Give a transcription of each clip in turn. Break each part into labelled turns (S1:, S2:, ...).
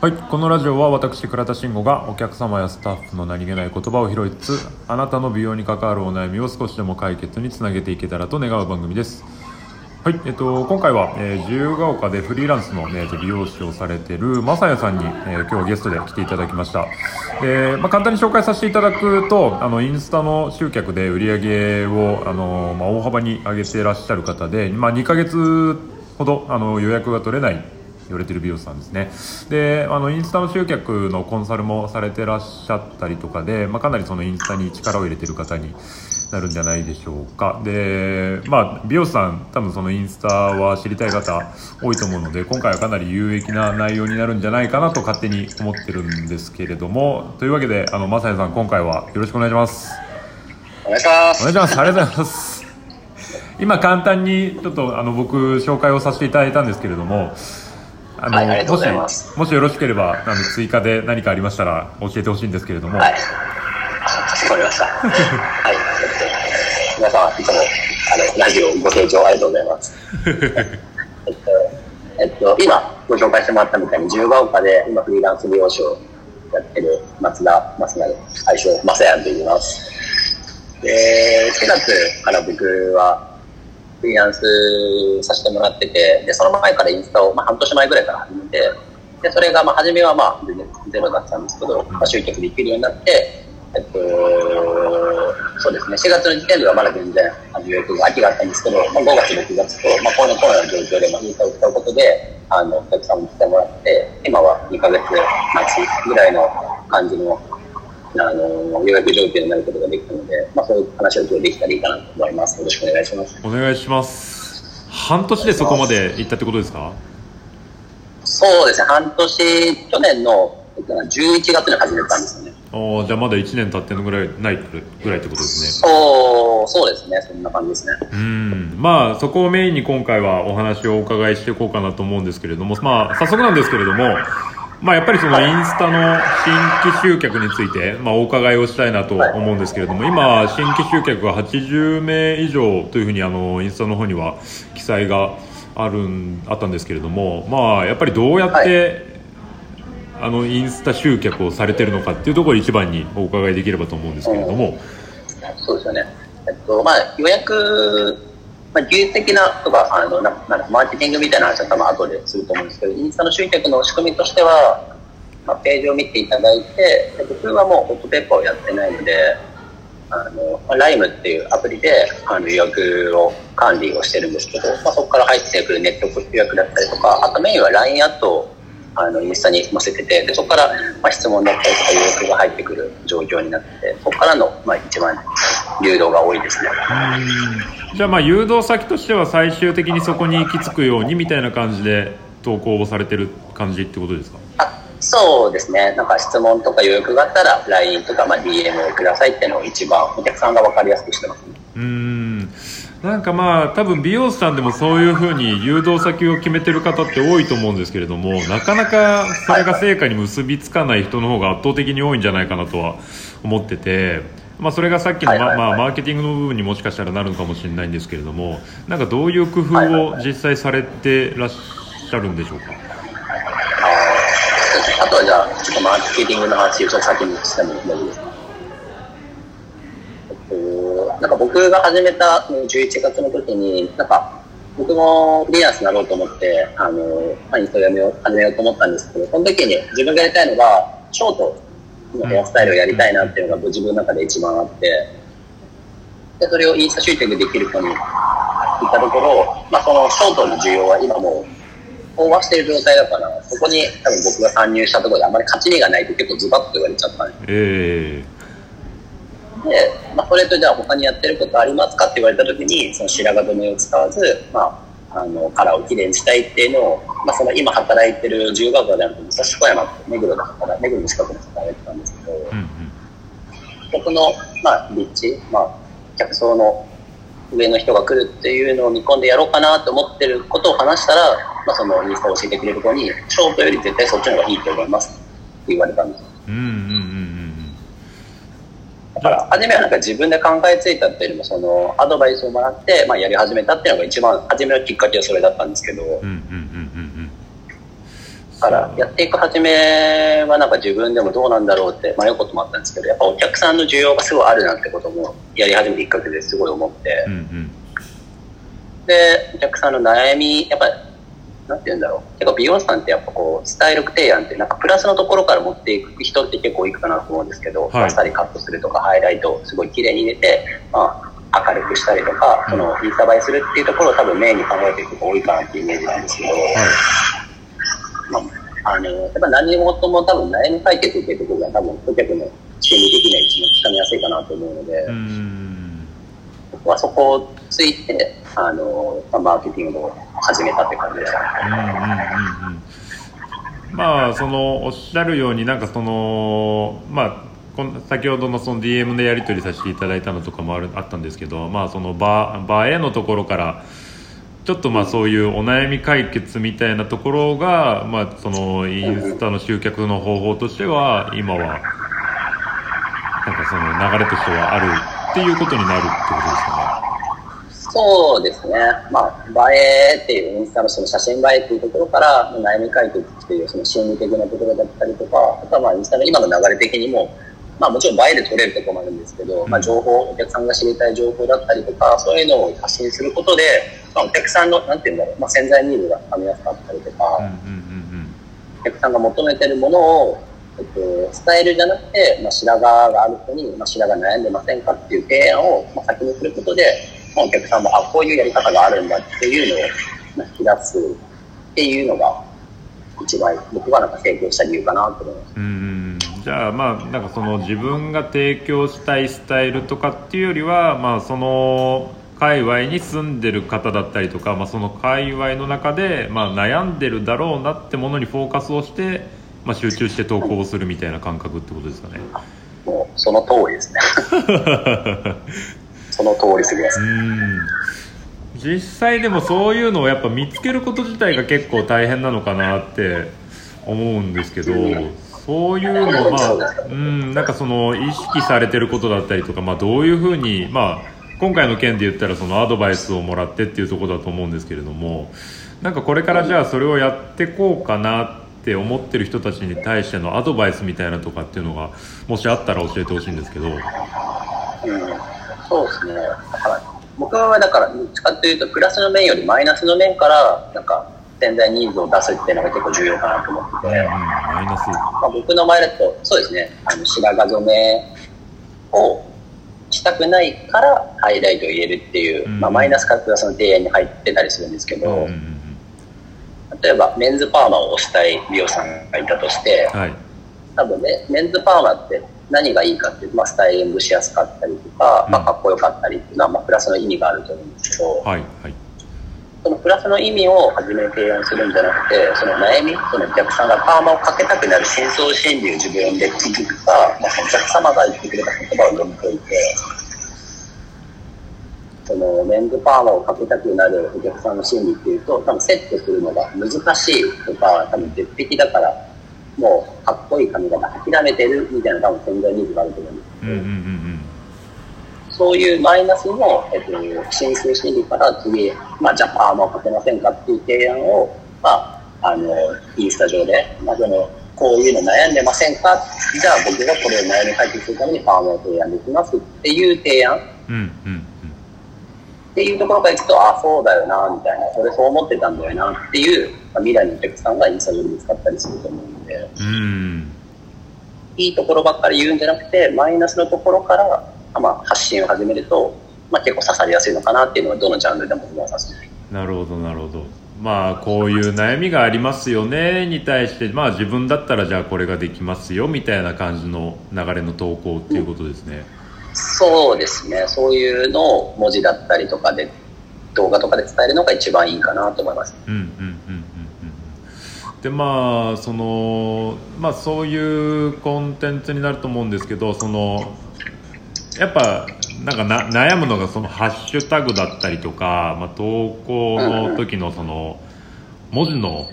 S1: はい、このラジオは私倉田慎吾がお客様やスタッフの何気ない言葉を拾いつつあなたの美容に関わるお悩みを少しでも解決につなげていけたらと願う番組です。はい、えっと、今回は、えー、自由が丘でフリーランスの、ね、美容師をされてるまさやさんに、えー、今日はゲストで来ていただきました、えーまあ、簡単に紹介させていただくとあのインスタの集客で売り上げをあの、まあ、大幅に上げていらっしゃる方で、まあ、2ヶ月ほどあの予約が取れない言われてる美容師さんですね。であのインスタの集客のコンサルもされてらっしゃったりとかで、まあ、かなりそのインスタに力を入れてる方になるんじゃないでしょうか。でまあ美容師さん多分そのインスタは知りたい方多いと思うので今回はかなり有益な内容になるんじゃないかなと勝手に思ってるんですけれども。というわけであのまさやさん今回はよろしくお願いします。
S2: お願いします。
S1: お願いします。ありがとうございます。今簡単にちょっとあの僕紹介をさせていただいたんですけれども
S2: あの、はい、もし
S1: もしよろしければあの追加で何かありましたら教えてほしいんですけれども。
S2: はい。かしこまりました。はい。皆様いつもあのラジオご清聴ありがとうございます。えっと、えっと、今ご紹介してもらったみたいに自由が丘で今フリーランス美容師をやってる松田松成愛称マサヤンと言います。で4月から僕はフリーランスさせてもらってて、で、その前からインスタを、まあ、半年前ぐらいから始めて、で、それが、まあ、初めはまあ、全然ゼロだったんですけど、まあ、集客できるようになって、えっと、そうですね、4月の時点ではまだ全然、あの予約が秋があったんですけど、まあ、5月、6月と、まあ、このコロナの状況で、まあ、インスタを使うことで、あの、お客さんも来てもらって、今は2ヶ月待ちぐらいの感じのあの予約状況になることができたので、まあ、そういう話を今日できたらいいかなと思います。よろしくお願いします。お
S1: 願いします。半年でそこまで行ったってことですか？
S2: そうですね、半年、去年の11月に始めたんですよね。
S1: あじゃあまだ1年経ってのぐらいないぐらいってことですね
S2: そうそうですねそんな感じですね
S1: うんまあそこをメインに今回はお話をお伺いしていこうかなと思うんですけれどもまあ早速なんですけれどもまあ、やっぱりそのインスタの新規集客について、まあ、お伺いをしたいなと思うんですけれども、今、新規集客が80名以上というふうにあのインスタの方には記載があるんあったんですけれども、まあ、やっぱりどうやって、あのインスタ集客をされてるのかっていうところを一番にお伺いできればと思うんですけれども。
S2: そうですよね、えっとまあ、予約まあ、技術的なとか、あの、ななんマーケティングみたいな話は多分後ですると思うんですけど、インスタの集客の仕組みとしては、まあ、ページを見ていただいて、僕はもうホットペッパーをやってないので、あの、まあ、ライムっていうアプリで、あの、予約を管理をしてるんですけど、まあ、そこから入ってくるネット予約だったりとか、あとメインは LINE アットあのインスタに載せててでそこから、まあ、質問だったりとか予約が入ってくる状況になってそこからの、まあ、一番流動が多いですね。
S1: じゃあまあ誘導先としては最終的にそこに行き着くようにみたいな感じで投稿をされてる感じってことですか？
S2: あそうですね。なんか質問とか予約があったら LINE とか、まあ、DM をくださいっていうのを一番お客さんが分かりやすくしてます。ね
S1: うん。なんかまあ多分美容師さんでもそういうふうに誘導先を決めてる方って多いと思うんですけれどもなかなかそれが成果に結びつかない人の方が圧倒的に多いんじゃないかなとは思ってて、まあ、それがさっきの、ままあ、マーケティングの部分にもしかしたらなるのかもしれないんですけれどもなんかどういう工夫を実際されてらっしゃるんでしょうか？
S2: あとはじゃあちょっとマーケティングの話を先にしてもいいですかなんか僕が始めた11月の時に、なんか僕もフリーランスになろうと思って、あの、まあ、インスタをやめよう、始めようと思ったんですけど、その時に自分がやりたいのが、ショートのヘアスタイルをやりたいなっていうのが自分の中で一番あって、で、それをインスタ集客できる人に言ったところ、まあ、そのショートの需要は今もう飽和している状態だから、そこに多分僕が参入したところであまり勝ち目がないと結構ズバッと言われちゃったんです。
S1: えー
S2: で、まあ、それとじゃあ他にやってることありますかって言われた時に、その白髪染めを使わず、まあ、あの、カラーをきれいにしたいっていうのを、まあ、その今働いてる自由が丘であると、武蔵小山って目黒で働、目黒の近くで働いてたんですけど、うんうん、僕の、まあ、立地、まあ、客層の上の人が来るっていうのを見込んでやろうかなと思ってることを話したら、まあ、そのインスタを教えてくれる子に、ショートより絶対そっちの方がいいと思いますって言われたんです
S1: うんうん
S2: だから初めはなんか自分で考えついたっていうよりもそのアドバイスをもらって、まあ、やり始めたっていうのが一番初めのきっかけはそれだったんですけど、うんうんうんうんからやっていく初めはなんか自分でもどうなんだろうって迷うこともあったんですけどやっぱお客さんの需要がすごいあるなってこともやり始めてきっかけですごい思って、うんうん、でお客さんの悩みやっぱなんて言うんだろう。結構美容師さんってやっぱこうスタイル提案ってなんかプラスのところから持っていく人って結構いくかなと思うんですけど、はい、あっさりカットするとかハイライトをすごい綺麗に入れて、まあ、明るくしたりとか、そのインスタ映えするっていうところを多分メインに考えていく人が多いかなっていうイメージなんですけど、はい。まあ、あの、やっぱ何事も多分悩み解決っていうところが多分顧客の心理的には一番つかみやすいかなと思うので、僕はそこをついて、あの、まあ、マーケティングを始めたって感じでした。うんうんうんうん
S1: まあ、そのおっしゃるようになんかその、まあ、先ほどのその DM でやり取りさせていただいたのとかもあるあったんですけど、まあ、その場場へのところからちょっとまあそういうお悩み解決みたいなところが、まあ、そのインスタの集客の方法としては今はなんかその流れとしてはあるっていうことになるってことですか
S2: ね。そうですね。まあ、映えっていうインスタのその写真映えっていうところから悩み解決っていうその心理的なところだったりとか、あとはまあインスタの今の流れ的にもまあもちろん映えで撮れるところもあるんですけど、まあ情報、お客さんが知りたい情報だったりとか、そういうのを発信することで、まあお客さんの、なんていうんだろう、まあ潜在ニーズが噛みやすかった。りとか、お客さんが求めてるものを、えっと、伝えるじゃなくて、まあ白髪がある人に、まあ白髪悩んでませんかっていう提案を、まあ、先にすることで、まあお客さんも、あ、こういうやり方があるんだっていうのを、まあ、引き出すっていうのが、一番僕はなんか提供した理由かなと思います。
S1: じゃあまあなんかその自分が提供したいスタイルとかっていうよりはまあその界隈に住んでる方だったりとか、まあ、その界隈の中で、まあ、悩んでるだろうなってものにフォーカスをして、まあ、集中して投稿をするみたいな感覚ってことですかね。
S2: もうその通りですね その通りすぎます。うん。
S1: 実際でもそういうのをやっぱ見つけること自体が結構大変なのかなって思うんですけど、そういうのまあ、うん、なんかその意識されてることだったりとか、まあ、どういうふうに、まあ、今回の件で言ったらそのアドバイスをもらってっていうところだと思うんですけれどもなんかこれからじゃあそれをやってこうかなって思ってる人たちに対してのアドバイスみたいなとかっていうのがもしあったら教えてほしいんですけど。うん、
S2: そうですね。僕はだからどっちかっていうとプラスの面よりマイナスの面からなんか潜在ニーズを出すっていうのが結構重要かなと思ってて、うん、マイナス、まあ、僕の前だとそうですね。あの白髪染めをしたくないからハイライトを入れるっていう、うん、まあ、マイナス価格がその提案に入ってたりするんですけど、うん、例えばメンズパーマをしたい美容師さん。がいたとして、はい、多分ねメンズパーマって何がいいかっていうと、まあ、スタイリングしやすかったりとか、まあ、かっこよかったりっていうのは、まあ、プラスの意味があると思うんですけど、はいはい。そのプラスの意味を初め提案するんじゃなくて、その悩み、そのお客さんがパーマをかけたくなる深層心理を自分で聞くか、まあ、お客様が言ってくれた言葉を読み解いて、そのメンズパーマをかけたくなるお客さんの心理っていうと、多分セットするのが難しいとか、多分絶壁だから、もうかっこいい髪型諦めてるみたいな多分潜在ニーズがあると思う。んですけど、うんうんうん。そういうマイナスの、えっと、申請心理から次、まあ、じゃあパーマをかけませんかっていう提案を、まあ、あの、インスタ上で、まあ、その、こういうの悩んでませんか？じゃあ僕がこれを悩み解決するためにパーマを提案できますっていう提案。うんうんうん、っていうところからいくと、あ、そうだよな、みたいな、俺そう思ってたんだよなっていう、まあ、未来のお客さんがインスタ上で見つかったりすると思うん。いいところばっかり言うんじゃなくて、マイナスのところから、まあ、発信を始めると、まあ、結構刺さりやすいのかなっていうのはどのジャンルでも思います
S1: なるほどなるほど。まあこういう悩みがありますよねに対して。まあ自分だったらじゃあこれができますよみたいな感じの流れの投稿っていうことですね、
S2: うん、そうですね。そういうのを文字だったりとかで動画とかで伝えるのが一番いいかなと思います。うんうんうん
S1: でまあそのまあそういうコンテンツになると思うんですけどそのやっぱなんかな悩むのがそのハッシュタグだったりとか、まあ、投稿の時のその文字の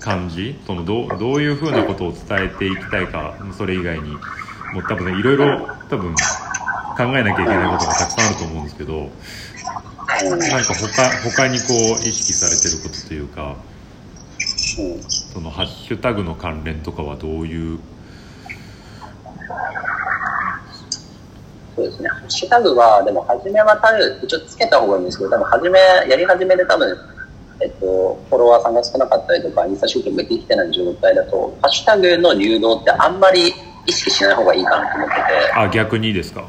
S1: 感じそのどどういうふうなことを伝えていきたいかそれ以外にもう多分ねいろいろ多分考えなきゃいけないことがたくさんあると思うんですけどなんか他他にこう意識されてることというか。そのハッシュタグの関連とかはどういう
S2: そうですね。ハッシュタグは、でも、初めは多分、一応つけた方がいいんですけど、多分、初め、やり始めで多分、えっと、フォロワーさんが少なかったりとか、インスタ集客ができてない状態だと、ハッシュタグの流動ってあんまり意識しない方がいいかなと思ってて、
S1: あ逆にですか？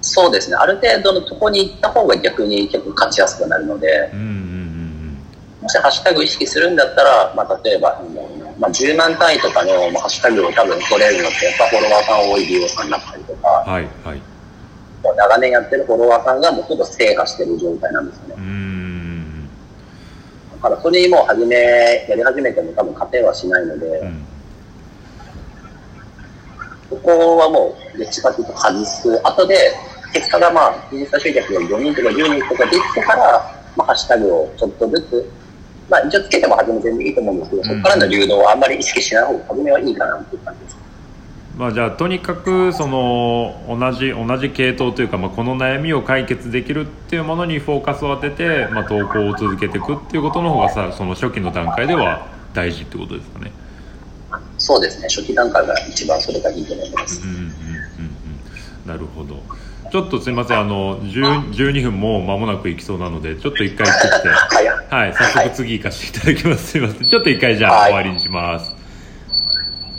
S2: そうですね。ある程度のとこに行った方が逆に結構勝ちやすくなるので、
S1: うん
S2: もしハッシュタグ意識するんだったら、まあ、例えば、まあ、10万単位とかの、まあ、ハッシュタグを多分取れるのって、やっぱフォロワーさん多い利用さんだったりとか、
S1: うんはい。はい
S2: 長年やってるフォロワーさんがもうほとんど制覇してる状態なんですよね。
S1: う。ん。
S2: だからそれにもう始め、やり始めても多分勝てはしないので、
S1: うん。
S2: ここはもう、どっちかというと外す。後で、結果がまあ、インスタ集客が4人とか10人とかできてから、まあ、ハッシュタグをちょっとずつ、まあ、一応つけても初め全然いいと思うんですけど、そこからの流動をあんまり意識しない方が初めはいいかなっていう感じです。
S1: まあ、じゃあとにかくその同じ同じ系統というか、まあ、この悩みを解決できるっていうものにフォーカスを当てて、まあ、投稿を続けていくっていうことの方がさその初期の段階では大事ってことですかね。
S2: そうですね、初期段階が一番それがいいと思います。
S1: うんうんうんうんなるほどちょっとすみませんあの10 12分もう間もなく行きそうなのでちょっと一回切って。
S2: 早い。
S1: はい早速次行かせていただきます。すみません。ちょっと一回じゃあ
S2: はい。
S1: 終わりにします